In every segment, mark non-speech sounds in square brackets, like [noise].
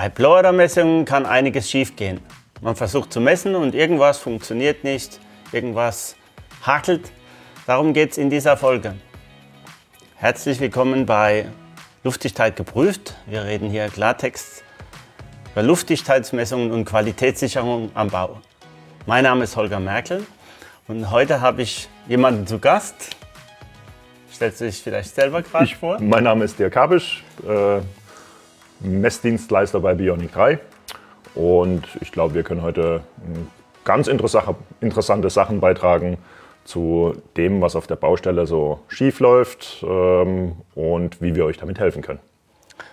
Bei Blower-Messungen kann einiges schiefgehen. Man versucht zu messen und irgendwas funktioniert nicht, irgendwas hakelt. Darum geht es in dieser Folge. Herzlich willkommen bei Luftdichtheit geprüft. Wir reden hier Klartext über Luftdichtheitsmessungen und Qualitätssicherung am Bau. Mein Name ist Holger Merkel und heute habe ich jemanden zu Gast. Stellst du dich vielleicht selber gerade vor? Mein Name ist Dirk Habisch. Äh Messdienstleister bei Bionic 3. Und ich glaube, wir können heute ganz interessante Sachen beitragen zu dem, was auf der Baustelle so schief läuft ähm, und wie wir euch damit helfen können.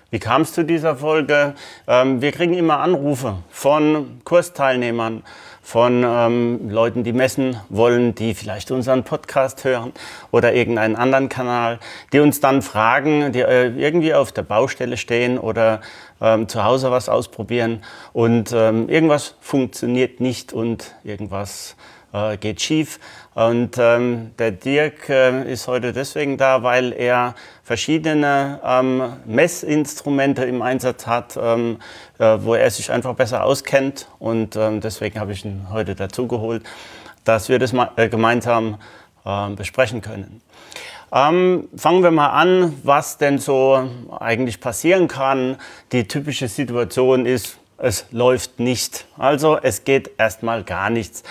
Wie kam es zu dieser Folge? Ähm, wir kriegen immer Anrufe von Kursteilnehmern, von ähm, Leuten, die messen wollen, die vielleicht unseren Podcast hören oder irgendeinen anderen Kanal, die uns dann fragen, die äh, irgendwie auf der Baustelle stehen oder ähm, zu Hause was ausprobieren. Und ähm, irgendwas funktioniert nicht und irgendwas äh, geht schief. Und ähm, der Dirk äh, ist heute deswegen da, weil er verschiedene ähm, Messinstrumente im Einsatz hat, ähm, äh, wo er sich einfach besser auskennt. Und ähm, deswegen habe ich ihn heute dazu geholt, dass wir das mal, äh, gemeinsam ähm, besprechen können. Ähm, fangen wir mal an, was denn so eigentlich passieren kann. Die typische Situation ist, es läuft nicht. Also es geht erstmal gar nichts.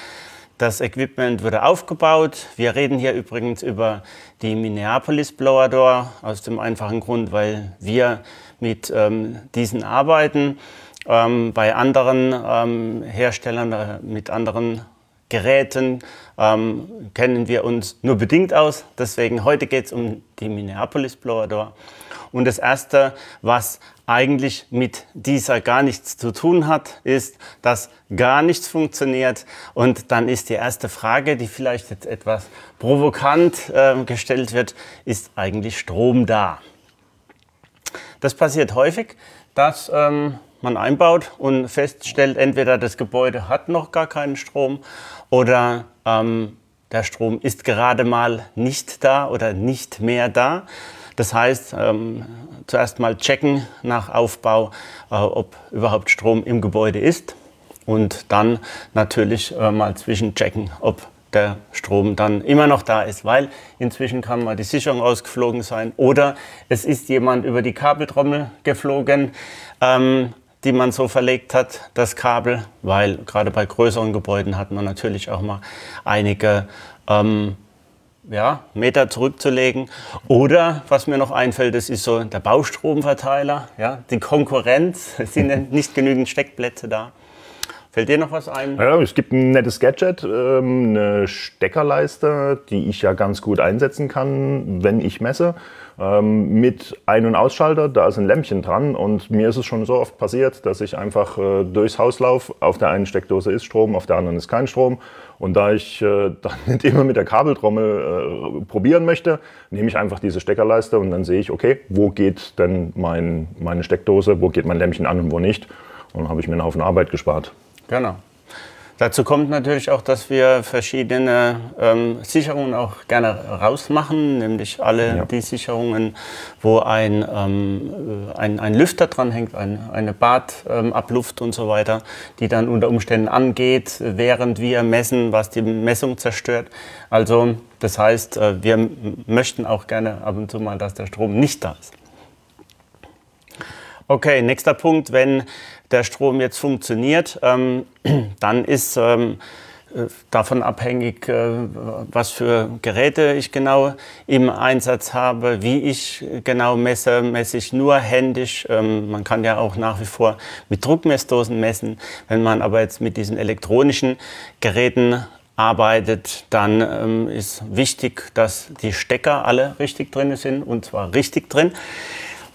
Das Equipment wurde aufgebaut. Wir reden hier übrigens über die Minneapolis Blower Door aus dem einfachen Grund, weil wir mit ähm, diesen arbeiten. Ähm, bei anderen ähm, Herstellern, äh, mit anderen Geräten ähm, kennen wir uns nur bedingt aus. Deswegen heute geht es um die Minneapolis Blower Door. Und das Erste, was eigentlich mit dieser gar nichts zu tun hat, ist, dass gar nichts funktioniert. Und dann ist die erste Frage, die vielleicht jetzt etwas provokant äh, gestellt wird, ist eigentlich Strom da? Das passiert häufig, dass ähm, man einbaut und feststellt, entweder das Gebäude hat noch gar keinen Strom oder ähm, der Strom ist gerade mal nicht da oder nicht mehr da. Das heißt, ähm, zuerst mal checken nach Aufbau, äh, ob überhaupt Strom im Gebäude ist und dann natürlich äh, mal zwischenchecken, ob der Strom dann immer noch da ist, weil inzwischen kann mal die Sicherung ausgeflogen sein oder es ist jemand über die Kabeltrommel geflogen. Ähm, die man so verlegt hat, das Kabel, weil gerade bei größeren Gebäuden hat man natürlich auch mal einige ähm, ja, Meter zurückzulegen. Oder was mir noch einfällt, das ist so der Baustromverteiler, ja, die Konkurrenz, [laughs] es sind nicht genügend Steckplätze da. Fällt dir noch was ein? Ja, es gibt ein nettes Gadget, ähm, eine Steckerleiste, die ich ja ganz gut einsetzen kann, wenn ich messe. Ähm, mit Ein- und Ausschalter, da ist ein Lämpchen dran und mir ist es schon so oft passiert, dass ich einfach äh, durchs Haus laufe. Auf der einen Steckdose ist Strom, auf der anderen ist kein Strom. Und da ich äh, [laughs] dann nicht immer mit der Kabeltrommel äh, probieren möchte, nehme ich einfach diese Steckerleiste und dann sehe ich, okay, wo geht denn mein, meine Steckdose, wo geht mein Lämpchen an und wo nicht. Und dann habe ich mir einen Haufen Arbeit gespart. Genau. Dazu kommt natürlich auch, dass wir verschiedene ähm, Sicherungen auch gerne rausmachen, nämlich alle ja. die Sicherungen, wo ein, ähm, ein, ein Lüfter dranhängt, ein, eine Badabluft ähm, und so weiter, die dann unter Umständen angeht, während wir messen, was die Messung zerstört. Also das heißt, äh, wir möchten auch gerne ab und zu mal, dass der Strom nicht da ist. Okay, nächster Punkt, wenn der Strom jetzt funktioniert, ähm, [clears throat] dann ist ähm, äh, davon abhängig, äh, was für Geräte ich genau im Einsatz habe, wie ich genau messe, messe ich nur händisch. Ähm, man kann ja auch nach wie vor mit Druckmessdosen messen. Wenn man aber jetzt mit diesen elektronischen Geräten arbeitet, dann ähm, ist wichtig, dass die Stecker alle richtig drin sind und zwar richtig drin.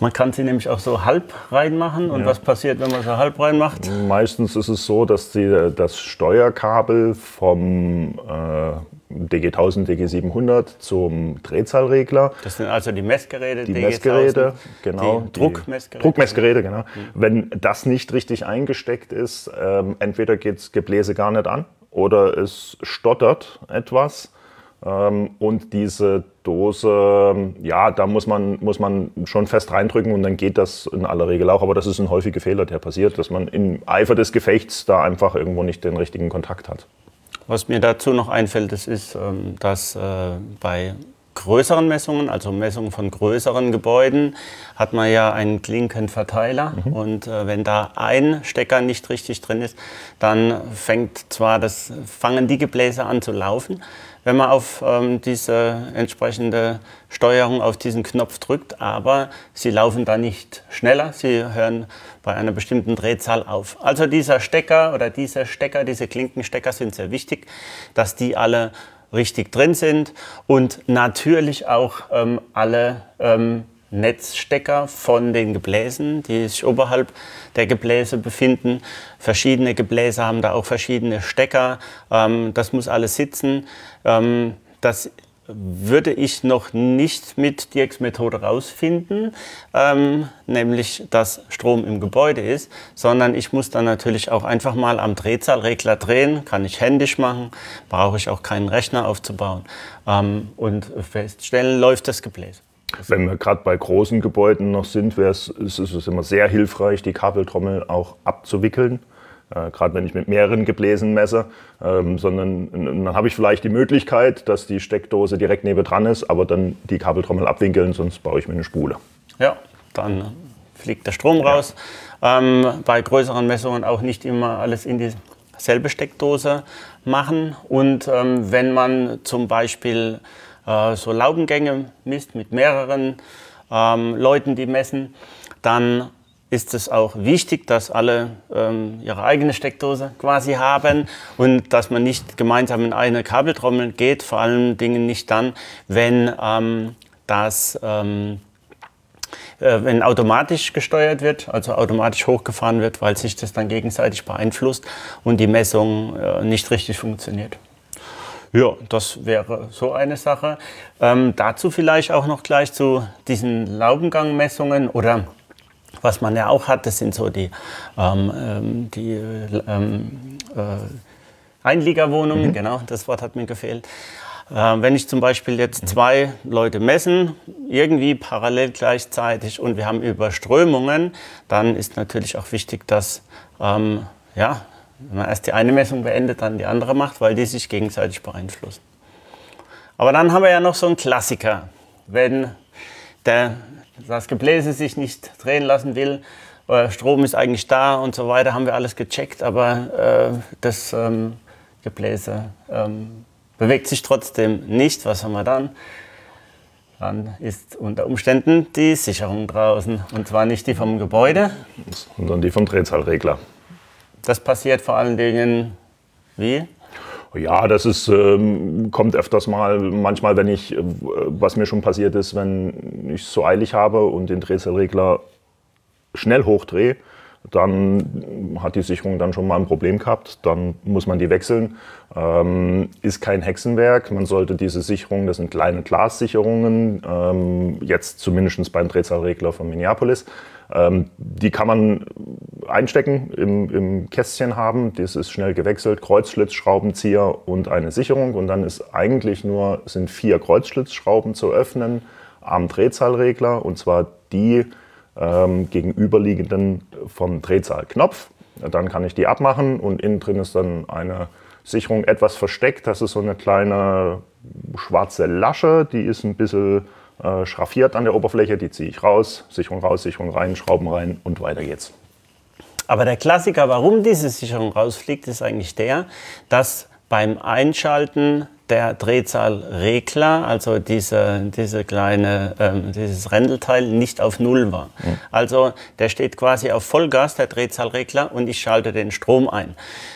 Man kann sie nämlich auch so halb reinmachen. Und ja. was passiert, wenn man sie halb reinmacht? Meistens ist es so, dass die, das Steuerkabel vom äh, DG1000, DG700 zum Drehzahlregler. Das sind also die Messgeräte, die Messgeräte, genau. Die Druckmessgeräte. Druckmessgeräte, genau. Mhm. Wenn das nicht richtig eingesteckt ist, ähm, entweder geht das Gebläse gar nicht an oder es stottert etwas und diese Dose, ja, da muss man, muss man schon fest reindrücken und dann geht das in aller Regel auch. Aber das ist ein häufiger Fehler, der passiert, dass man im Eifer des Gefechts da einfach irgendwo nicht den richtigen Kontakt hat. Was mir dazu noch einfällt, das ist, ähm, dass äh, bei größeren Messungen, also Messungen von größeren Gebäuden, hat man ja einen Klinkenverteiler. Mhm. Und äh, wenn da ein Stecker nicht richtig drin ist, dann fängt zwar das, fangen die Gebläse an zu laufen, wenn man auf ähm, diese entsprechende Steuerung auf diesen Knopf drückt, aber sie laufen da nicht schneller, sie hören bei einer bestimmten Drehzahl auf. Also dieser Stecker oder diese Stecker, diese Klinkenstecker sind sehr wichtig, dass die alle richtig drin sind und natürlich auch ähm, alle ähm, Netzstecker von den Gebläsen, die sich oberhalb der Gebläse befinden. Verschiedene Gebläse haben da auch verschiedene Stecker. Ähm, das muss alles sitzen. Ähm, das würde ich noch nicht mit Dirks-Methode rausfinden, ähm, nämlich dass Strom im Gebäude ist, sondern ich muss dann natürlich auch einfach mal am Drehzahlregler drehen, kann ich händisch machen, brauche ich auch keinen Rechner aufzubauen ähm, und feststellen, läuft das Gebläse. Wenn wir gerade bei großen Gebäuden noch sind, ist es immer sehr hilfreich, die Kabeltrommel auch abzuwickeln äh, gerade wenn ich mit mehreren Gebläsen messe, ähm, sondern dann habe ich vielleicht die Möglichkeit, dass die Steckdose direkt nebendran ist, aber dann die Kabeltrommel abwinkeln, sonst baue ich mir eine Spule. Ja, dann fliegt der Strom raus. Ähm, bei größeren Messungen auch nicht immer alles in dieselbe Steckdose machen. Und ähm, wenn man zum Beispiel äh, so Laubengänge misst mit mehreren ähm, Leuten, die messen, dann ist es auch wichtig, dass alle ähm, ihre eigene Steckdose quasi haben und dass man nicht gemeinsam in eine Kabeltrommel geht, vor allen Dingen nicht dann, wenn ähm, das ähm, äh, wenn automatisch gesteuert wird, also automatisch hochgefahren wird, weil sich das dann gegenseitig beeinflusst und die Messung äh, nicht richtig funktioniert. Ja, das wäre so eine Sache. Ähm, dazu vielleicht auch noch gleich zu diesen Laubengangmessungen oder was man ja auch hat, das sind so die, ähm, ähm die ähm, äh, Einliegerwohnungen, mhm. genau, das Wort hat mir gefehlt. Äh, wenn ich zum Beispiel jetzt zwei Leute messen, irgendwie parallel gleichzeitig und wir haben Überströmungen, dann ist natürlich auch wichtig, dass ähm, ja, wenn man erst die eine Messung beendet, dann die andere macht, weil die sich gegenseitig beeinflussen. Aber dann haben wir ja noch so einen Klassiker. Wenn der das Gebläse sich nicht drehen lassen will. Äh, Strom ist eigentlich da und so weiter, haben wir alles gecheckt, aber äh, das ähm, Gebläse ähm, bewegt sich trotzdem nicht. Was haben wir dann? Dann ist unter Umständen die Sicherung draußen. Und zwar nicht die vom Gebäude. Sondern die vom Drehzahlregler. Das passiert vor allen Dingen wie? Ja, das ist, ähm, kommt öfters mal. Manchmal, wenn ich, äh, was mir schon passiert ist, wenn ich es so eilig habe und den Drehzahlregler schnell hochdrehe, dann hat die Sicherung dann schon mal ein Problem gehabt. Dann muss man die wechseln. Ähm, ist kein Hexenwerk. Man sollte diese Sicherung, das sind kleine Glassicherungen, ähm, jetzt zumindest beim Drehzahlregler von Minneapolis, die kann man einstecken, im, im, Kästchen haben. Das ist schnell gewechselt. Kreuzschlitzschraubenzieher und eine Sicherung. Und dann ist eigentlich nur, sind vier Kreuzschlitzschrauben zu öffnen am Drehzahlregler. Und zwar die ähm, gegenüberliegenden vom Drehzahlknopf. Dann kann ich die abmachen und innen drin ist dann eine Sicherung etwas versteckt. Das ist so eine kleine schwarze Lasche, die ist ein bisschen äh, schraffiert an der Oberfläche, die ziehe ich raus, Sicherung raus, Sicherung rein, Schrauben rein und weiter geht's. Aber der Klassiker, warum diese Sicherung rausfliegt, ist eigentlich der, dass beim Einschalten der Drehzahlregler, also diese, diese kleine, ähm, dieses Rändelteil, nicht auf Null war. Mhm. Also der steht quasi auf Vollgas, der Drehzahlregler, und ich schalte den Strom ein.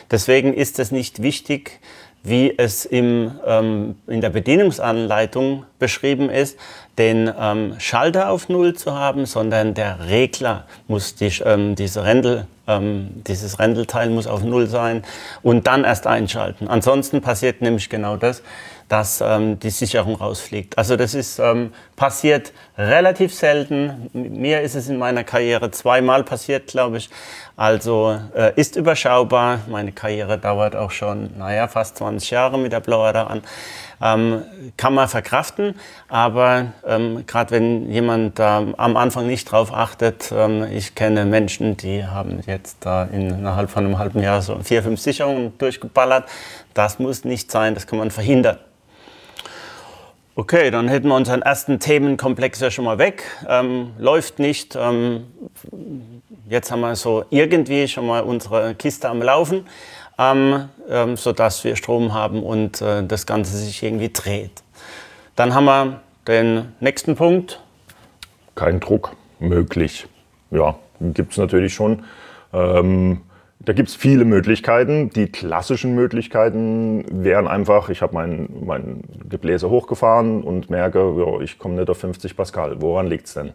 Deswegen ist es nicht wichtig, wie es im, ähm, in der Bedienungsanleitung beschrieben ist, den ähm, Schalter auf Null zu haben, sondern der Regler muss die, ähm, diese Rändel, ähm, dieses Rändelteil muss auf Null sein und dann erst einschalten. Ansonsten passiert nämlich genau das, dass ähm, die Sicherung rausfliegt. Also das ist ähm, passiert relativ selten. Mir ist es in meiner Karriere zweimal passiert, glaube ich. Also äh, ist überschaubar. Meine Karriere dauert auch schon, naja, fast 20 Jahre mit der da an. ähm, kann man verkraften, aber ähm, gerade wenn jemand da am Anfang nicht drauf achtet, ähm, ich kenne Menschen, die haben jetzt da innerhalb von einem halben Jahr so vier, fünf Sicherungen durchgeballert. Das muss nicht sein, das kann man verhindern. Okay, dann hätten wir unseren ersten Themenkomplex ja schon mal weg. Ähm, läuft nicht. Ähm, jetzt haben wir so irgendwie schon mal unsere Kiste am Laufen ähm, ähm, sodass wir Strom haben und äh, das Ganze sich irgendwie dreht. Dann haben wir den nächsten Punkt. Kein Druck möglich. Ja, gibt es natürlich schon. Ähm, da gibt es viele Möglichkeiten. Die klassischen Möglichkeiten wären einfach, ich habe mein, mein Gebläse hochgefahren und merke, jo, ich komme nicht auf 50 Pascal. Woran liegt es denn?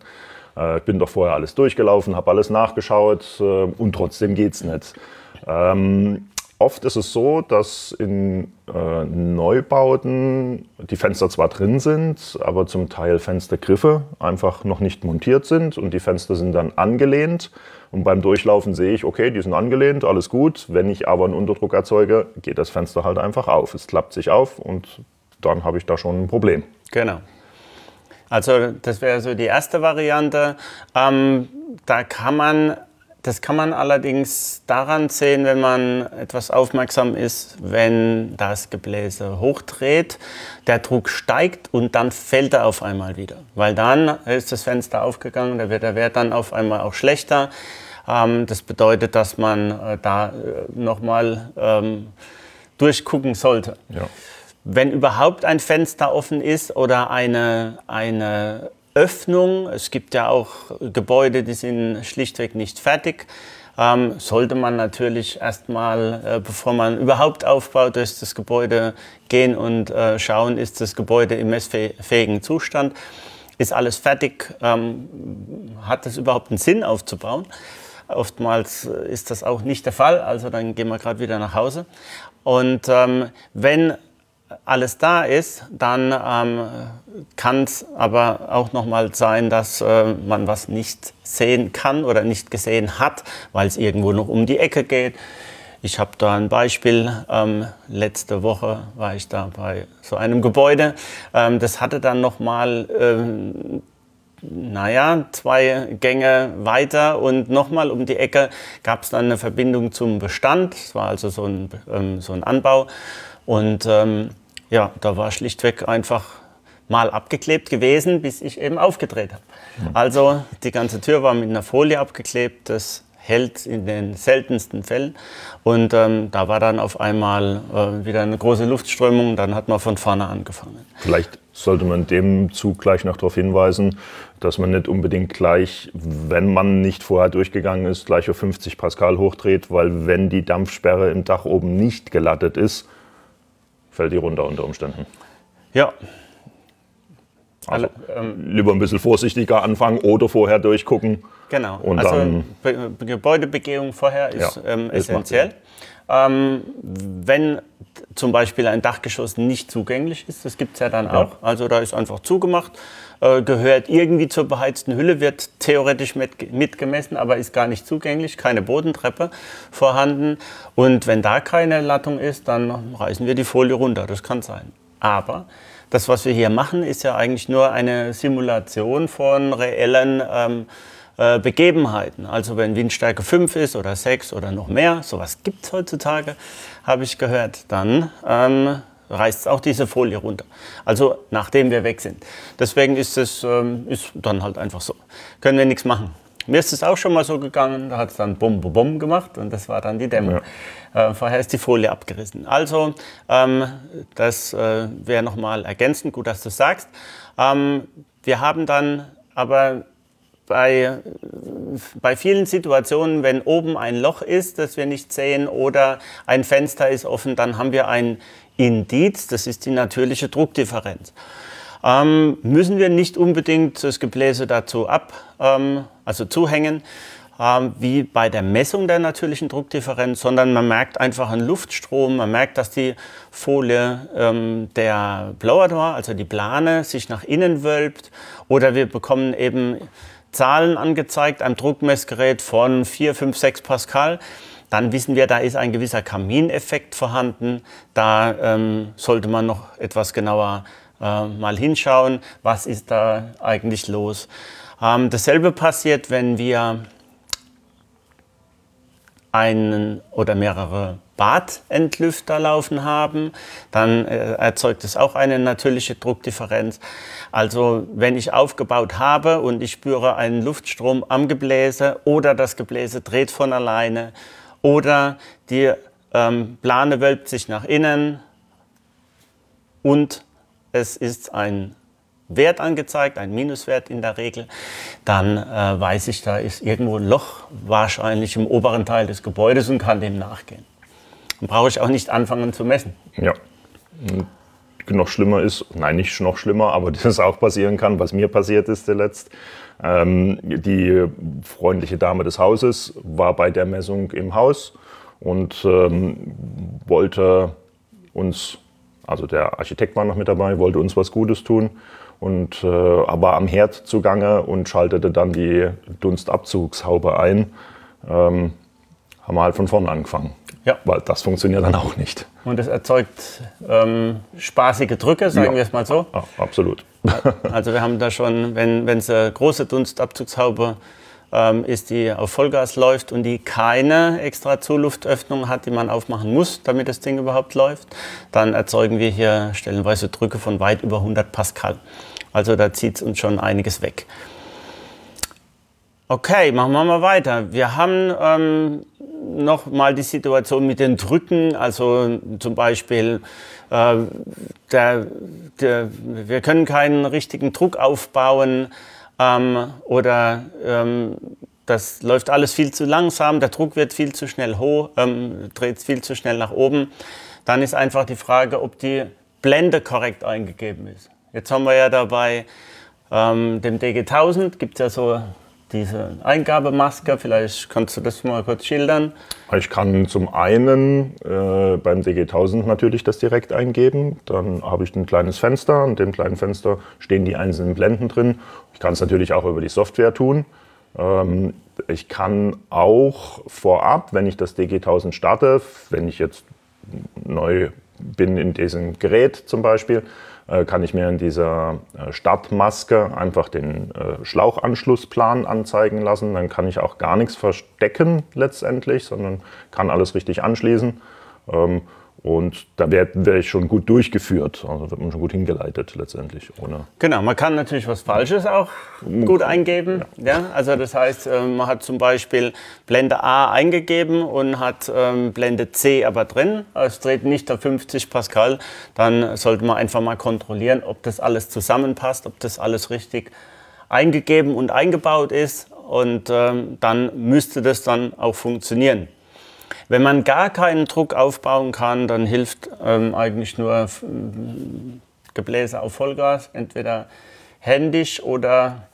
Äh, ich bin doch vorher alles durchgelaufen, habe alles nachgeschaut äh, und trotzdem geht es nicht. Ähm, Oft ist es so, dass in äh, Neubauten die Fenster zwar drin sind, aber zum Teil Fenstergriffe einfach noch nicht montiert sind und die Fenster sind dann angelehnt. Und beim Durchlaufen sehe ich, okay, die sind angelehnt, alles gut. Wenn ich aber einen Unterdruck erzeuge, geht das Fenster halt einfach auf. Es klappt sich auf und dann habe ich da schon ein Problem. Genau. Also das wäre so die erste Variante. Ähm, da kann man das kann man allerdings daran sehen, wenn man etwas aufmerksam ist, wenn das Gebläse hochdreht, der Druck steigt und dann fällt er auf einmal wieder. Weil dann ist das Fenster aufgegangen, da wird der Wert dann auf einmal auch schlechter. Ähm, das bedeutet, dass man äh, da äh, nochmal ähm, durchgucken sollte. Ja. Wenn überhaupt ein Fenster offen ist oder eine, eine Öffnung. Es gibt ja auch Gebäude, die sind schlichtweg nicht fertig. Ähm, sollte man natürlich erstmal, äh, bevor man überhaupt aufbaut, durch das Gebäude gehen und äh, schauen, ist das Gebäude im messfähigen Zustand. Ist alles fertig? Ähm, hat es überhaupt einen Sinn aufzubauen? Oftmals ist das auch nicht der Fall, also dann gehen wir gerade wieder nach Hause. Und ähm, wenn alles da ist, dann ähm, kann es aber auch noch mal sein, dass äh, man was nicht sehen kann oder nicht gesehen hat, weil es irgendwo noch um die Ecke geht. Ich habe da ein Beispiel. Ähm, letzte Woche war ich da bei so einem Gebäude. Ähm, das hatte dann noch mal ähm, naja, zwei Gänge weiter und nochmal um die Ecke gab es dann eine Verbindung zum Bestand. Es war also so ein, ähm, so ein Anbau. Und ähm, ja, da war schlichtweg einfach mal abgeklebt gewesen, bis ich eben aufgedreht habe. Mhm. Also die ganze Tür war mit einer Folie abgeklebt. Das hält in den seltensten Fällen. Und ähm, da war dann auf einmal äh, wieder eine große Luftströmung. Dann hat man von vorne angefangen. Vielleicht sollte man dem Zug gleich noch darauf hinweisen, dass man nicht unbedingt gleich, wenn man nicht vorher durchgegangen ist, gleich auf 50 Pascal hochdreht, weil wenn die Dampfsperre im Dach oben nicht gelattet ist, fällt die runter unter Umständen. Ja. Also, ähm, lieber ein bisschen vorsichtiger anfangen oder vorher durchgucken. Genau. Und also dann, Be Gebäudebegehung vorher ist ja, ähm, essentiell. Ähm, wenn zum Beispiel ein Dachgeschoss nicht zugänglich ist, das gibt es ja dann ja. auch. Also da ist einfach zugemacht, äh, gehört irgendwie zur beheizten Hülle, wird theoretisch mit, mitgemessen, aber ist gar nicht zugänglich, keine Bodentreppe vorhanden. Und wenn da keine Lattung ist, dann reißen wir die Folie runter, das kann sein. Aber das, was wir hier machen, ist ja eigentlich nur eine Simulation von reellen ähm, äh, Begebenheiten. Also wenn Windstärke 5 ist oder 6 oder noch mehr, sowas gibt es heutzutage, habe ich gehört, dann ähm, reißt auch diese Folie runter. Also nachdem wir weg sind. Deswegen ist es ähm, ist dann halt einfach so. Können wir nichts machen. Mir ist es auch schon mal so gegangen, da hat es dann Bum, Bum, Bum gemacht und das war dann die Dämmung. Ja. Äh, vorher ist die Folie abgerissen. Also, ähm, das äh, wäre nochmal ergänzend, gut, dass du sagst. Ähm, wir haben dann aber bei, bei vielen Situationen, wenn oben ein Loch ist, das wir nicht sehen, oder ein Fenster ist offen, dann haben wir ein Indiz, das ist die natürliche Druckdifferenz. Ähm, müssen wir nicht unbedingt das Gebläse dazu ab, ähm, also zuhängen, ähm, wie bei der Messung der natürlichen Druckdifferenz, sondern man merkt einfach einen Luftstrom, man merkt, dass die Folie ähm, der Blower Door, also die Plane, sich nach innen wölbt. Oder wir bekommen eben Zahlen angezeigt, am Druckmessgerät von 4, 5, 6 Pascal. dann wissen wir, da ist ein gewisser Kamineffekt vorhanden. Da ähm, sollte man noch etwas genauer äh, mal hinschauen, was ist da eigentlich los. Ähm, dasselbe passiert, wenn wir einen oder mehrere Badentlüfter laufen haben, dann äh, erzeugt es auch eine natürliche Druckdifferenz. Also wenn ich aufgebaut habe und ich spüre einen Luftstrom am Gebläse oder das Gebläse dreht von alleine oder die ähm, Plane wölbt sich nach innen und es ist ein Wert angezeigt, ein Minuswert in der Regel, dann äh, weiß ich, da ist irgendwo ein Loch wahrscheinlich im oberen Teil des Gebäudes und kann dem nachgehen. Dann brauche ich auch nicht anfangen zu messen. Ja. Noch schlimmer ist, nein, nicht noch schlimmer, aber [laughs] das auch passieren kann, was mir passiert ist zuletzt. Ähm, die freundliche Dame des Hauses war bei der Messung im Haus und ähm, wollte uns, also der Architekt war noch mit dabei, wollte uns was Gutes tun und äh, war am Herd zugange und schaltete dann die Dunstabzugshaube ein. Ähm, haben wir halt von vorne angefangen. Ja. Weil das funktioniert dann auch nicht. Und es erzeugt ähm, spaßige Drücke, sagen ja. wir es mal so. Ja, absolut. [laughs] Also wir haben da schon, wenn es eine große Dunstabzugshaube ähm, ist, die auf Vollgas läuft und die keine extra Zuluftöffnung hat, die man aufmachen muss, damit das Ding überhaupt läuft, dann erzeugen wir hier stellenweise Drücke von weit über 100 Pascal. Also da zieht es uns schon einiges weg. Okay, machen wir mal weiter. Wir haben ähm, noch mal die Situation mit den Drücken, also zum Beispiel, äh, der, der, wir können keinen richtigen Druck aufbauen ähm, oder ähm, das läuft alles viel zu langsam, der Druck wird viel zu schnell hoch, ähm, dreht viel zu schnell nach oben. Dann ist einfach die Frage, ob die Blende korrekt eingegeben ist. Jetzt haben wir ja dabei ähm, dem DG1000, gibt es ja so diese Eingabemaske. Vielleicht kannst du das mal kurz schildern. Ich kann zum einen äh, beim DG1000 natürlich das direkt eingeben. Dann habe ich ein kleines Fenster. In dem kleinen Fenster stehen die einzelnen Blenden drin. Ich kann es natürlich auch über die Software tun. Ähm, ich kann auch vorab, wenn ich das DG1000 starte, wenn ich jetzt neu bin in diesem Gerät zum Beispiel, kann ich mir in dieser äh, Startmaske einfach den äh, Schlauchanschlussplan anzeigen lassen. Dann kann ich auch gar nichts verstecken letztendlich, sondern kann alles richtig anschließen. Und da werd ich schon gut durchgeführt, also wird man schon gut hingeleitet letztendlich. Ohne genau, man kann natürlich was Falsches auch gut eingeben. Ja. ja. also das heißt, ähm, man hat zum Beispiel Blende A eingegeben und hat ähm, Blende C aber drin. Es dreht nicht auf 50 Pascal. Dann sollte man einfach mal kontrollieren, ob das alles zusammenpasst, ob das alles richtig eingegeben und eingebaut ist. Und ähm, dann müsste das dann auch funktionieren. Wenn man gar keinen Druck aufbauen kann, dann hilft ähm, eigentlich nur Gebläse auf Vollgas, entweder händisch oder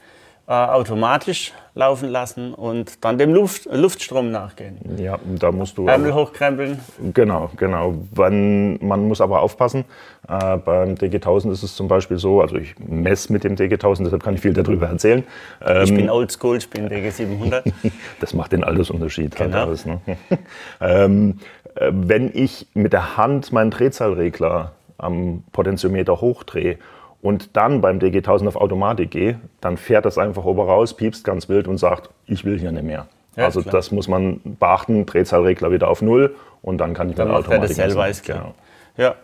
äh, automatisch laufen lassen und dann dem Luft, Luftstrom nachgehen. Ja, da musst du. Ärmel hochkrempeln. Genau, genau. Wenn, man muss aber aufpassen. Äh, beim DG1000 ist es zum Beispiel so, also ich messe mit dem DG1000, deshalb kann ich viel darüber erzählen. Ähm, ich bin oldschool, ich bin DG700. [laughs] das macht den Altersunterschied. Halt genau. Halt alles, ne? [laughs] ähm, äh, wenn ich mit der Hand meinen Drehzahlregler am Potentiometer hochdrehe und dann beim DG1000 auf Automatik gehe, dann fährt das einfach oben raus, piepst ganz wild und sagt, ich will hier nicht mehr. Ja, also klar. das muss man beachten, Drehzahlregler wieder auf Null und dann kann ich dann Automatik das selber ist klar. Genau. Ja,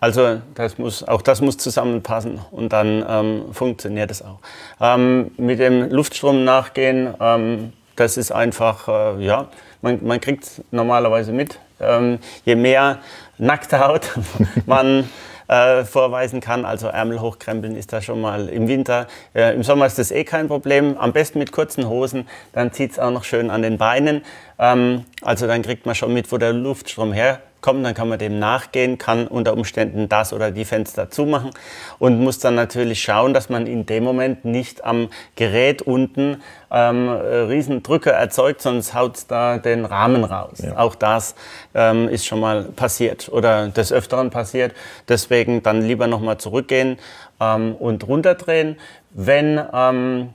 also das muss, auch das muss zusammenpassen und dann ähm, funktioniert es auch. Ähm, mit dem Luftstrom nachgehen, ähm, das ist einfach, äh, ja, man, man kriegt es normalerweise mit. Ähm, je mehr nackte Haut [laughs] man äh, vorweisen kann. Also Ärmel hochkrempeln ist da schon mal im Winter. Äh, Im Sommer ist das eh kein Problem. Am besten mit kurzen Hosen, dann zieht es auch noch schön an den Beinen. Ähm, also dann kriegt man schon mit, wo der Luftstrom herkommt kommt, dann kann man dem nachgehen, kann unter Umständen das oder die Fenster zumachen und muss dann natürlich schauen, dass man in dem Moment nicht am Gerät unten ähm, riesen Drücke erzeugt, sonst haut da den Rahmen raus. Ja. Auch das ähm, ist schon mal passiert oder des Öfteren passiert. Deswegen dann lieber nochmal zurückgehen ähm, und runterdrehen. Wenn ähm,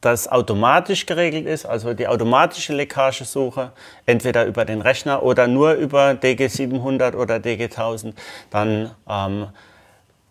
das automatisch geregelt ist, also die automatische Leckagesuche, entweder über den Rechner oder nur über DG700 oder DG1000, dann ähm,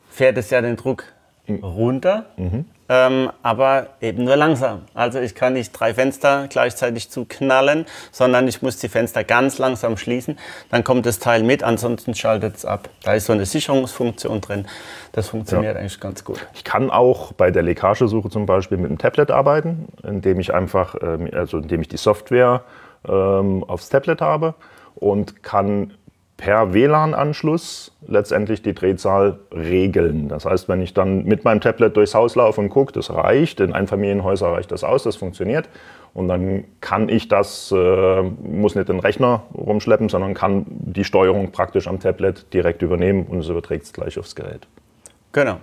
fährt es ja den Druck runter, mhm. Ähm, aber eben nur langsam. Also ich kann nicht drei Fenster gleichzeitig zuknallen, sondern ich muss die Fenster ganz langsam schließen. Dann kommt das Teil mit, ansonsten schaltet es ab. Da ist so eine Sicherungsfunktion drin. Das funktioniert ja. eigentlich ganz gut. Ich kann auch bei der Leckagesuche zum Beispiel mit einem Tablet arbeiten, indem ich einfach, ähm, also indem ich die Software ähm, aufs Tablet habe und kann per WLAN-Anschluss letztendlich die Drehzahl regeln. Das heißt, wenn ich dann mit meinem Tablet durchs Haus laufe und gucke, das reicht, in Einfamilienhäusern reicht das aus, das funktioniert. Und dann kann ich das, äh, muss nicht den Rechner rumschleppen, sondern kann die Steuerung praktisch am Tablet direkt übernehmen und es überträgt es gleich aufs Gerät. Genau.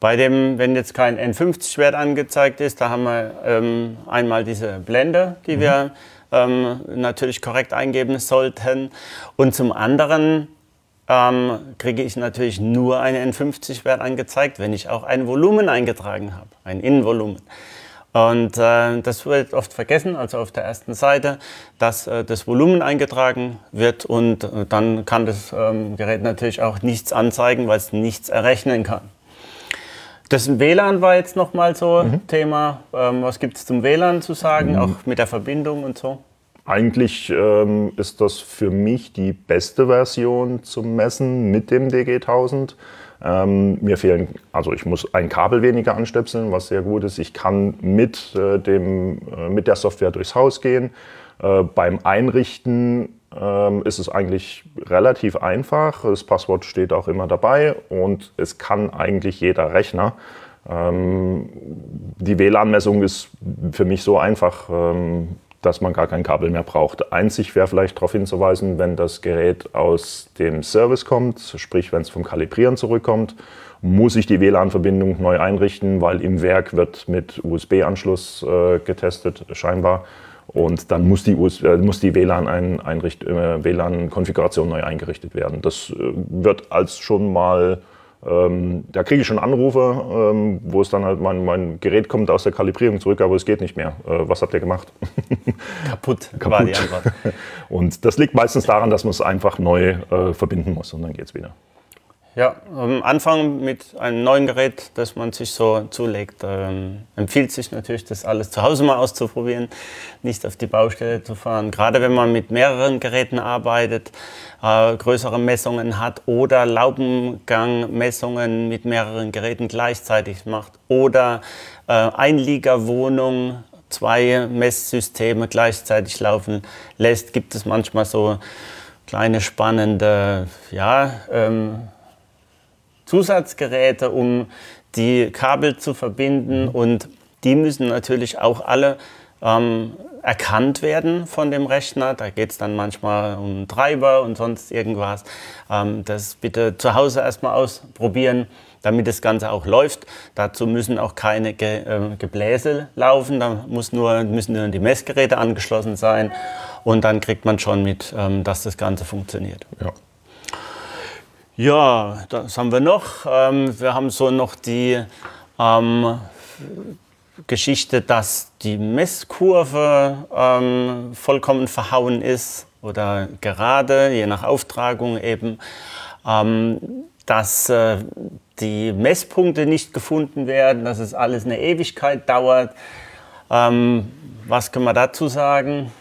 Bei dem, wenn jetzt kein N50-Wert angezeigt ist, da haben wir ähm, einmal diese Blende, die mhm. wir ähm, natürlich korrekt eingeben sollten. Und zum anderen ähm, kriege ich natürlich nur einen N50-Wert angezeigt, wenn ich auch ein Volumen eingetragen habe, ein Innenvolumen. Und äh, das wird oft vergessen, also auf der ersten Seite, dass äh, das Volumen eingetragen wird und äh, dann kann das ähm, Gerät natürlich auch nichts anzeigen, weil es nichts errechnen kann. Das WLAN war jetzt nochmal so mhm. Thema. Ähm, was gibt es zum WLAN zu sagen, mhm. auch mit der Verbindung und so? Eigentlich ähm, ist das für mich die beste Version zum Messen mit dem DG1000. Ähm, mir fehlen, also ich muss ein Kabel weniger anstöpseln, was sehr gut ist. Ich kann mit, äh, dem, äh, mit der Software durchs Haus gehen. Äh, beim Einrichten ähm, ist es eigentlich relativ einfach. Das Passwort steht auch immer dabei und es kann eigentlich jeder Rechner. Ähm, die WLAN-Messung ist für mich so einfach, ähm, dass man gar kein Kabel mehr braucht. Einzig wäre vielleicht darauf hinzuweisen, wenn das Gerät aus dem Service kommt, sprich wenn es vom Kalibrieren zurückkommt, muss ich die WLAN-Verbindung neu einrichten, weil im Werk wird mit USB-Anschluss äh, getestet scheinbar. Und dann muss die, äh, muss die WLAN-Konfiguration äh, WLAN neu eingerichtet werden. Das äh, wird als schon mal, ähm, da kriege ich schon Anrufe, ähm, wo es dann halt, mein, mein Gerät kommt aus der Kalibrierung zurück, aber es geht nicht mehr. Äh, was habt ihr gemacht? Kaputt, [laughs] Kaputt. war die Antwort. [laughs] Und das liegt meistens daran, dass man es einfach neu äh, verbinden muss und dann geht es wieder. Ja, am Anfang mit einem neuen Gerät, das man sich so zulegt, ähm, empfiehlt sich natürlich, das alles zu Hause mal auszuprobieren, nicht auf die Baustelle zu fahren. Gerade wenn man mit mehreren Geräten arbeitet, äh, größere Messungen hat oder Laubengangmessungen mit mehreren Geräten gleichzeitig macht oder äh, Einliegerwohnung, zwei Messsysteme gleichzeitig laufen lässt, gibt es manchmal so kleine spannende, ja, ähm, Zusatzgeräte, um die Kabel zu verbinden und die müssen natürlich auch alle ähm, erkannt werden von dem Rechner. Da geht es dann manchmal um Treiber und sonst irgendwas. Ähm, das bitte zu Hause erstmal ausprobieren, damit das Ganze auch läuft. Dazu müssen auch keine Ge äh, Gebläse laufen, da muss nur, müssen nur die Messgeräte angeschlossen sein und dann kriegt man schon mit, ähm, dass das Ganze funktioniert. Ja. Ja, das haben wir noch. Ähm, wir haben so noch die ähm, Geschichte, dass die Messkurve ähm, vollkommen verhauen ist oder gerade, je nach Auftragung eben, ähm, dass äh, die Messpunkte nicht gefunden werden, dass es alles eine Ewigkeit dauert. Ähm, was können wir dazu sagen?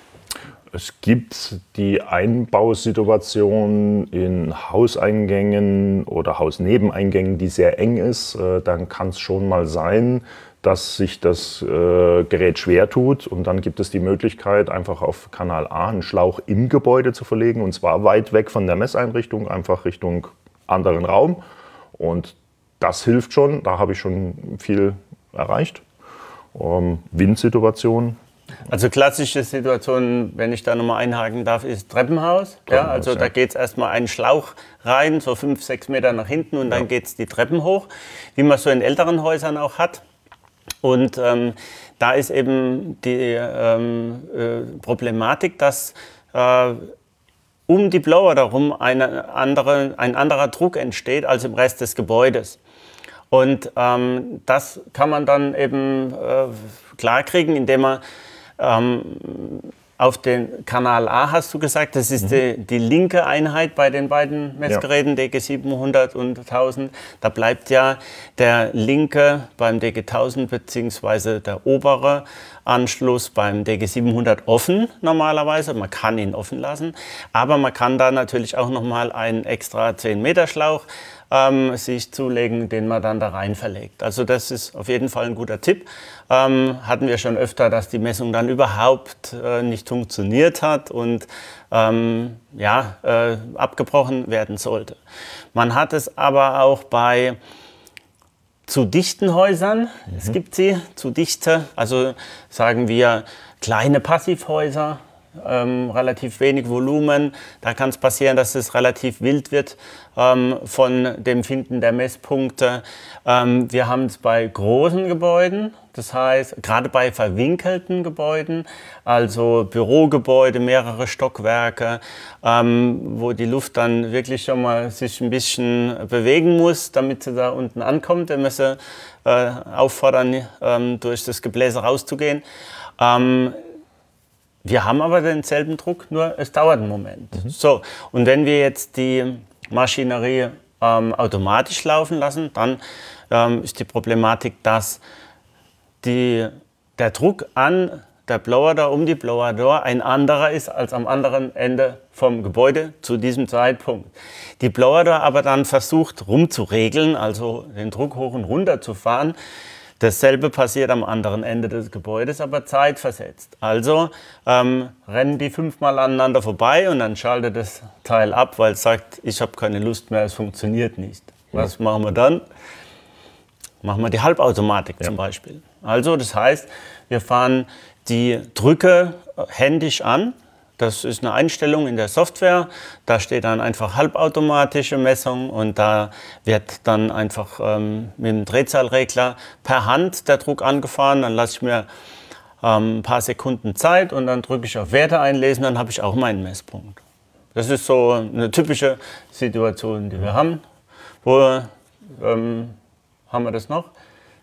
Es gibt die Einbausituation in Hauseingängen oder Hausnebeneingängen, die sehr eng ist. Äh, dann kann es schon mal sein, dass sich das äh, Gerät schwer tut. Und dann gibt es die Möglichkeit, einfach auf Kanal A einen Schlauch im Gebäude zu verlegen. Und zwar weit weg von der Messeinrichtung, einfach Richtung anderen Raum. Und das hilft schon. Da habe ich schon viel erreicht. Ähm, Windsituation also klassische Situation, wenn ich da nochmal einhaken darf, ist Treppenhaus. Treppenhaus ja, also ja. da geht es erstmal einen Schlauch rein, so fünf, sechs Meter nach hinten und dann geht es die Treppen hoch, wie man so in älteren Häusern auch hat. Und ähm, da ist eben die ähm, äh, Problematik, dass äh, um die Blower darum eine andere, ein anderer Druck entsteht als im Rest des Gebäudes. Und ähm, das kann man dann eben äh, klarkriegen, indem man ähm, auf den Kanal A hast du gesagt, das ist mhm. die, die, linke Einheit bei den beiden Messgeräten, ja. DG700 und 1000. Da bleibt ja der linke beim DG1000 bzw. der obere Anschluss beim DG700 offen normalerweise. Man kann ihn offen lassen, aber man kann da natürlich auch nochmal einen extra 10 Meter Schlauch ähm, sich zulegen, den man dann da rein verlegt. Also das ist auf jeden Fall ein guter Tipp. Ähm, hatten wir schon öfter, dass die Messung dann überhaupt äh, nicht funktioniert hat und ähm, ja, äh, abgebrochen werden sollte. Man hat es aber auch bei zu dichten Häusern. Mhm. Es gibt sie zu dichte, also sagen wir kleine Passivhäuser, ähm, relativ wenig Volumen. Da kann es passieren, dass es relativ wild wird ähm, von dem Finden der Messpunkte. Ähm, wir haben es bei großen Gebäuden, das heißt gerade bei verwinkelten Gebäuden, also Bürogebäude, mehrere Stockwerke, ähm, wo die Luft dann wirklich schon mal sich ein bisschen bewegen muss, damit sie da unten ankommt. Wir müssen äh, auffordern, ähm, durch das Gebläse rauszugehen. Wir haben aber denselben Druck, nur es dauert einen Moment. Mhm. So, und wenn wir jetzt die Maschinerie ähm, automatisch laufen lassen, dann ähm, ist die Problematik, dass die, der Druck an der Blower Door um die Blower Door ein anderer ist als am anderen Ende vom Gebäude zu diesem Zeitpunkt. Die Blower Door aber dann versucht rumzuregeln, also den Druck hoch und runter zu fahren, Dasselbe passiert am anderen Ende des Gebäudes, aber zeitversetzt. Also ähm, rennen die fünfmal aneinander vorbei und dann schaltet das Teil ab, weil es sagt, ich habe keine Lust mehr, es funktioniert nicht. Was ja. machen wir dann? Machen wir die Halbautomatik ja. zum Beispiel. Also das heißt, wir fahren die Drücke händisch an das ist eine Einstellung in der Software. Da steht dann einfach halbautomatische Messung und da wird dann einfach ähm, mit dem Drehzahlregler per Hand der Druck angefahren. Dann lasse ich mir ähm, ein paar Sekunden Zeit und dann drücke ich auf Werte einlesen, dann habe ich auch meinen Messpunkt. Das ist so eine typische Situation, die wir haben. Wo ähm, haben wir das noch?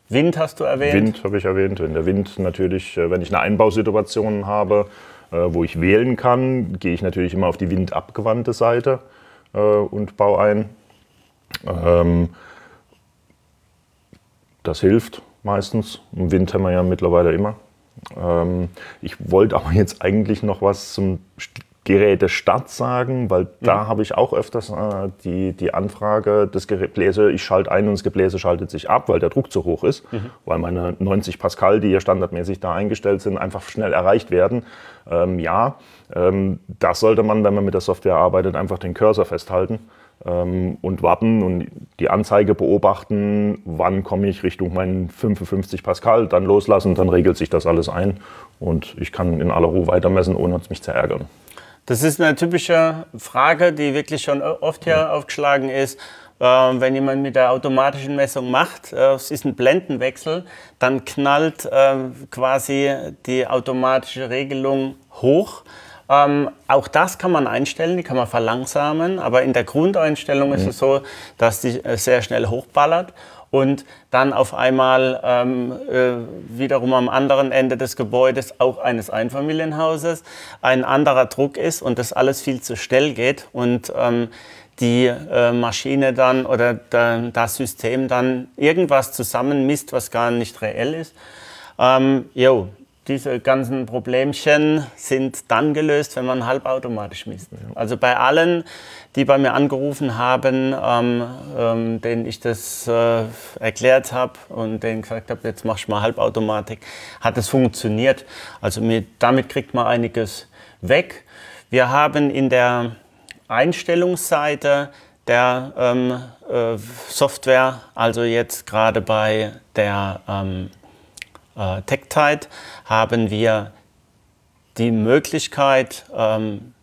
Wind hast du erwähnt. Wind habe ich erwähnt. In der Wind natürlich, äh, wenn ich eine Einbausituation habe, wo ich wählen kann, gehe ich natürlich immer auf die windabgewandte Seite äh, und baue ein. Ähm, das hilft meistens. Im Wind haben wir ja mittlerweile immer. Ähm, ich wollte aber jetzt eigentlich noch was zum Geräte Start sagen, weil da mhm. habe ich auch öfters äh, die, die Anfrage, das Gebläse, ich schalte ein und das Gebläse schaltet sich ab, weil der Druck zu hoch ist, mhm. weil meine 90 Pascal, die hier standardmäßig da eingestellt sind, einfach schnell erreicht werden. Ähm, ja, ähm, das sollte man, wenn man mit der Software arbeitet, einfach den Cursor festhalten ähm, und warten und die Anzeige beobachten, wann komme ich Richtung meinen 55 Pascal, dann loslassen, dann regelt sich das alles ein und ich kann in aller Ruhe weitermessen, ohne mich zu ärgern. Das ist eine typische Frage, die wirklich schon oft hier aufgeschlagen ist. Ähm, wenn jemand mit der automatischen Messung macht, äh, es ist ein Blendenwechsel, dann knallt äh, quasi die automatische Regelung hoch. Ähm, auch das kann man einstellen, die kann man verlangsamen, aber in der Grundeinstellung mhm. ist es so, dass die äh, sehr schnell hochballert und dann auf einmal ähm, äh, wiederum am anderen Ende des Gebäudes, auch eines Einfamilienhauses, ein anderer Druck ist und das alles viel zu schnell geht und ähm, die äh, Maschine dann oder der, das System dann irgendwas zusammenmisst, was gar nicht reell ist. Ähm, jo, diese ganzen Problemchen sind dann gelöst, wenn man halbautomatisch misst. Also bei allen, die bei mir angerufen haben, ähm, ähm, denen ich das äh, erklärt habe und denen gesagt habe, jetzt machst du mal Halbautomatik, hat es funktioniert. Also mit, damit kriegt man einiges weg. Wir haben in der Einstellungsseite der ähm, äh, Software, also jetzt gerade bei der ähm, äh, TechTide haben wir die Möglichkeit, ähm,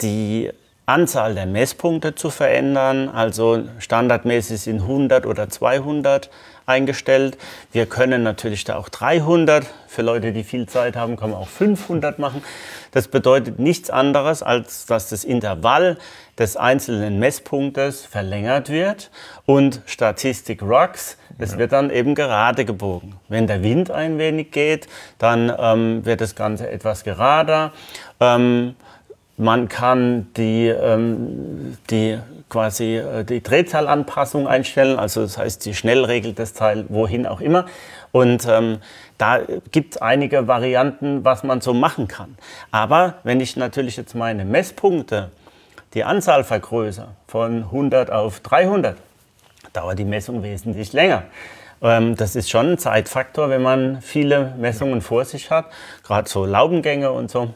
die Anzahl der Messpunkte zu verändern. Also standardmäßig sind 100 oder 200 eingestellt. Wir können natürlich da auch 300. Für Leute, die viel Zeit haben, kann man auch 500 machen. Das bedeutet nichts anderes, als dass das Intervall des einzelnen Messpunktes verlängert wird und Statistik Rocks, es ja. wird dann eben gerade gebogen. Wenn der Wind ein wenig geht, dann ähm, wird das Ganze etwas gerader. Ähm, man kann die, ähm, die quasi äh, die Drehzahlanpassung einstellen, also das heißt, die schnell regelt das Teil wohin auch immer. Und ähm, da gibt es einige Varianten, was man so machen kann. Aber wenn ich natürlich jetzt meine Messpunkte, die Anzahl vergrößere, von 100 auf 300, dauert die Messung wesentlich länger. Ähm, das ist schon ein Zeitfaktor, wenn man viele Messungen vor sich hat, gerade so Laubengänge und so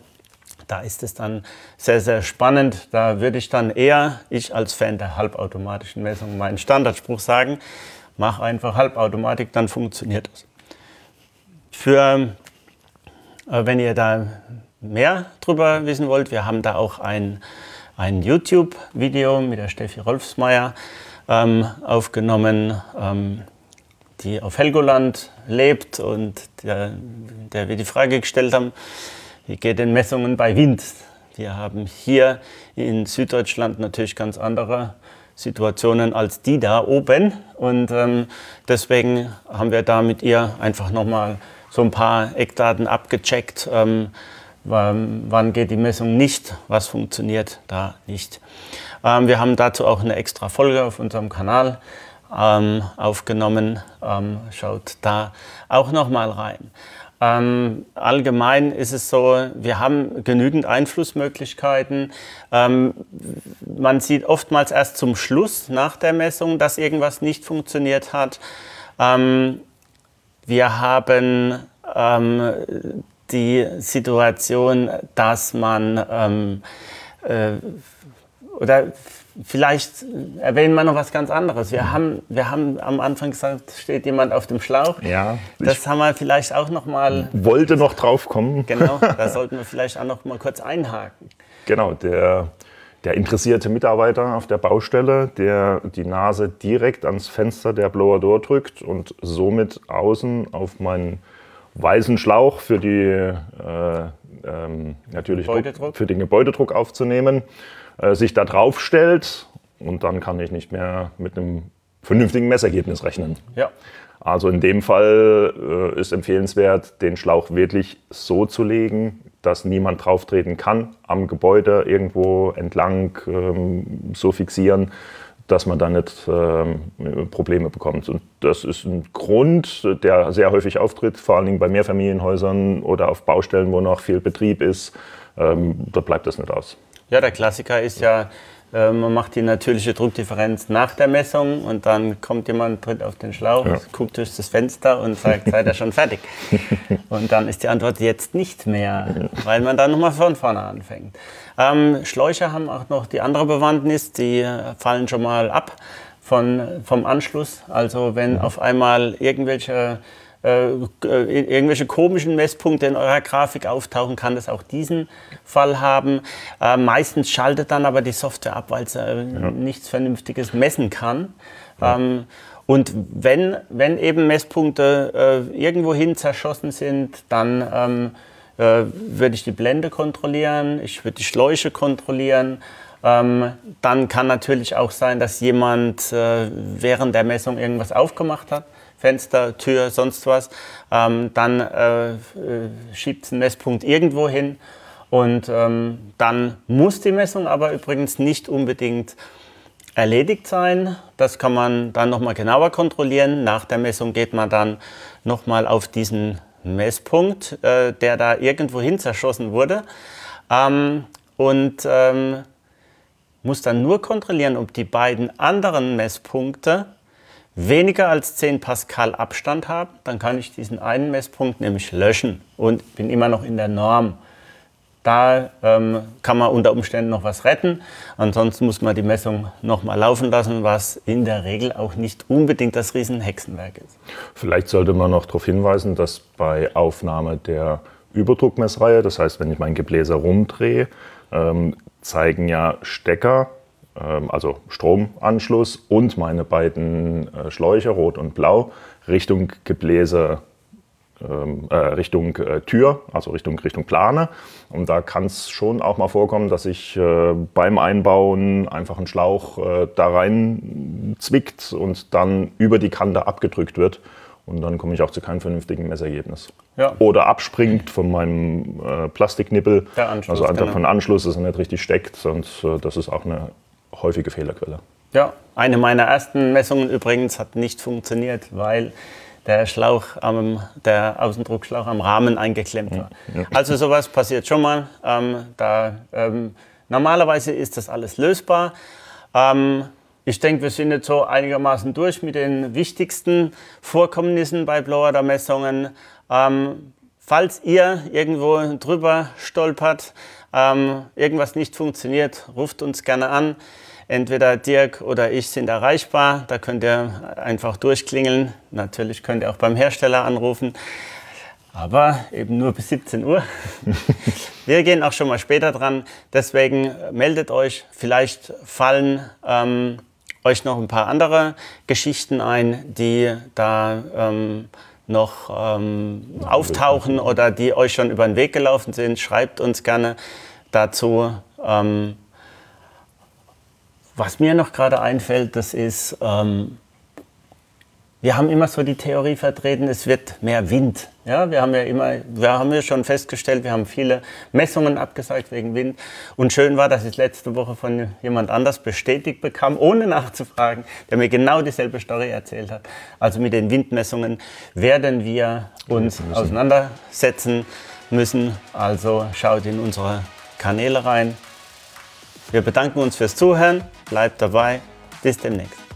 da ist es dann sehr, sehr spannend. Da würde ich dann eher, ich als Fan der halbautomatischen Messung, meinen Standardspruch sagen, mach einfach Halbautomatik, dann funktioniert es. Für, äh, wenn ihr da mehr drüber wissen wollt, wir haben da auch ein, ein YouTube-Video mit der Steffi Rolfsmeier ähm, aufgenommen, ähm, die auf Helgoland lebt und der, der wir die Frage gestellt haben, wie geht den Messungen bei Wind? Wir haben hier in Süddeutschland natürlich ganz andere Situationen als die da oben. Und ähm, deswegen haben wir da mit ihr einfach nochmal so ein paar Eckdaten abgecheckt. Ähm, wann geht die Messung nicht? Was funktioniert da nicht? Ähm, wir haben dazu auch eine extra Folge auf unserem Kanal ähm, aufgenommen. Ähm, schaut da auch nochmal rein. Ähm, allgemein ist es so, wir haben genügend Einflussmöglichkeiten. Ähm, man sieht oftmals erst zum Schluss nach der Messung, dass irgendwas nicht funktioniert hat. Ähm, wir haben ähm, die Situation, dass man ähm, äh, oder Vielleicht erwähnen wir noch was ganz anderes. Wir, haben, wir haben am Anfang gesagt, steht jemand auf dem Schlauch. Ja. Das haben wir vielleicht auch noch mal. Wollte noch drauf kommen. Genau, [laughs] da sollten wir vielleicht auch noch mal kurz einhaken. Genau, der, der interessierte Mitarbeiter auf der Baustelle, der die Nase direkt ans Fenster der Blower Door drückt und somit außen auf meinen weißen Schlauch für, die, äh, ähm, natürlich für den Gebäudedruck aufzunehmen äh, sich da drauf stellt und dann kann ich nicht mehr mit einem vernünftigen Messergebnis rechnen. Ja. Also in dem Fall äh, ist empfehlenswert, den Schlauch wirklich so zu legen, dass niemand drauftreten kann, am Gebäude irgendwo entlang ähm, so fixieren, dass man da nicht ähm, Probleme bekommt. Und das ist ein Grund, der sehr häufig auftritt, vor allen Dingen bei Mehrfamilienhäusern oder auf Baustellen, wo noch viel Betrieb ist. Ähm, dort bleibt das nicht aus. Ja, der Klassiker ist ja, äh, man macht die natürliche Druckdifferenz nach der Messung und dann kommt jemand, tritt auf den Schlauch, ja. guckt durch das Fenster und sagt, seid ihr schon fertig? [laughs] Und dann ist die Antwort jetzt nicht mehr, weil man dann nochmal von vorne anfängt. Ähm, Schläuche haben auch noch die andere Bewandtnis, die fallen schon mal ab von, vom Anschluss. Also wenn mhm. auf einmal irgendwelche äh, irgendwelche komischen Messpunkte in eurer Grafik auftauchen, kann das auch diesen Fall haben. Äh, meistens schaltet dann aber die Software ab, weil sie äh, ja. nichts Vernünftiges messen kann. Ja. Ähm, und wenn, wenn eben Messpunkte äh, irgendwohin zerschossen sind, dann ähm, äh, würde ich die Blende kontrollieren, ich würde die Schläuche kontrollieren. Ähm, dann kann natürlich auch sein, dass jemand äh, während der Messung irgendwas aufgemacht hat Fenster, Tür, sonst was. Ähm, dann äh, äh schiebt es einen Messpunkt irgendwo hin und ähm, dann muss die Messung aber übrigens nicht unbedingt erledigt sein. Das kann man dann nochmal genauer kontrollieren. Nach der Messung geht man dann nochmal auf diesen Messpunkt, äh, der da irgendwo hin zerschossen wurde. Ähm, und ähm, muss dann nur kontrollieren, ob die beiden anderen Messpunkte weniger als 10 Pascal Abstand habe, dann kann ich diesen einen Messpunkt nämlich löschen und bin immer noch in der Norm. Da ähm, kann man unter Umständen noch was retten. Ansonsten muss man die Messung nochmal laufen lassen, was in der Regel auch nicht unbedingt das Riesenhexenwerk ist. Vielleicht sollte man noch darauf hinweisen, dass bei Aufnahme der Überdruckmessreihe, das heißt, wenn ich mein Gebläse rumdrehe, ähm, zeigen ja Stecker also Stromanschluss und meine beiden äh, Schläuche, rot und blau, Richtung Gebläse ähm, äh, Richtung äh, Tür, also Richtung, Richtung Plane. Und da kann es schon auch mal vorkommen, dass sich äh, beim Einbauen einfach ein Schlauch äh, da rein zwickt und dann über die Kante abgedrückt wird. Und dann komme ich auch zu keinem vernünftigen Messergebnis. Ja. Oder abspringt von meinem äh, Plastiknippel. Der Anschluss, also einfach genau. von Anschluss, dass er nicht richtig steckt. Und äh, das ist auch eine häufige Fehlerquelle. Ja, eine meiner ersten Messungen übrigens hat nicht funktioniert, weil der Schlauch am, der Außendruckschlauch am Rahmen eingeklemmt war. Also sowas passiert schon mal. Ähm, da, ähm, normalerweise ist das alles lösbar. Ähm, ich denke, wir sind jetzt so einigermaßen durch mit den wichtigsten Vorkommnissen bei Blower-Messungen. Ähm, falls ihr irgendwo drüber stolpert, ähm, irgendwas nicht funktioniert, ruft uns gerne an. Entweder Dirk oder ich sind erreichbar. Da könnt ihr einfach durchklingeln. Natürlich könnt ihr auch beim Hersteller anrufen. Aber eben nur bis 17 Uhr. [laughs] Wir gehen auch schon mal später dran. Deswegen meldet euch. Vielleicht fallen ähm, euch noch ein paar andere Geschichten ein, die da ähm, noch ähm, auftauchen oder die euch schon über den Weg gelaufen sind. Schreibt uns gerne dazu. Ähm, was mir noch gerade einfällt, das ist, ähm, wir haben immer so die Theorie vertreten, es wird mehr Wind. Ja, wir haben ja immer, wir haben ja schon festgestellt, wir haben viele Messungen abgesagt wegen Wind. Und schön war, dass ich letzte Woche von jemand anders bestätigt bekam, ohne nachzufragen, der mir genau dieselbe Story erzählt hat. Also mit den Windmessungen werden wir uns auseinandersetzen müssen. Also schaut in unsere Kanäle rein. Wir bedanken uns fürs Zuhören. Bleibt dabei. Bis demnächst.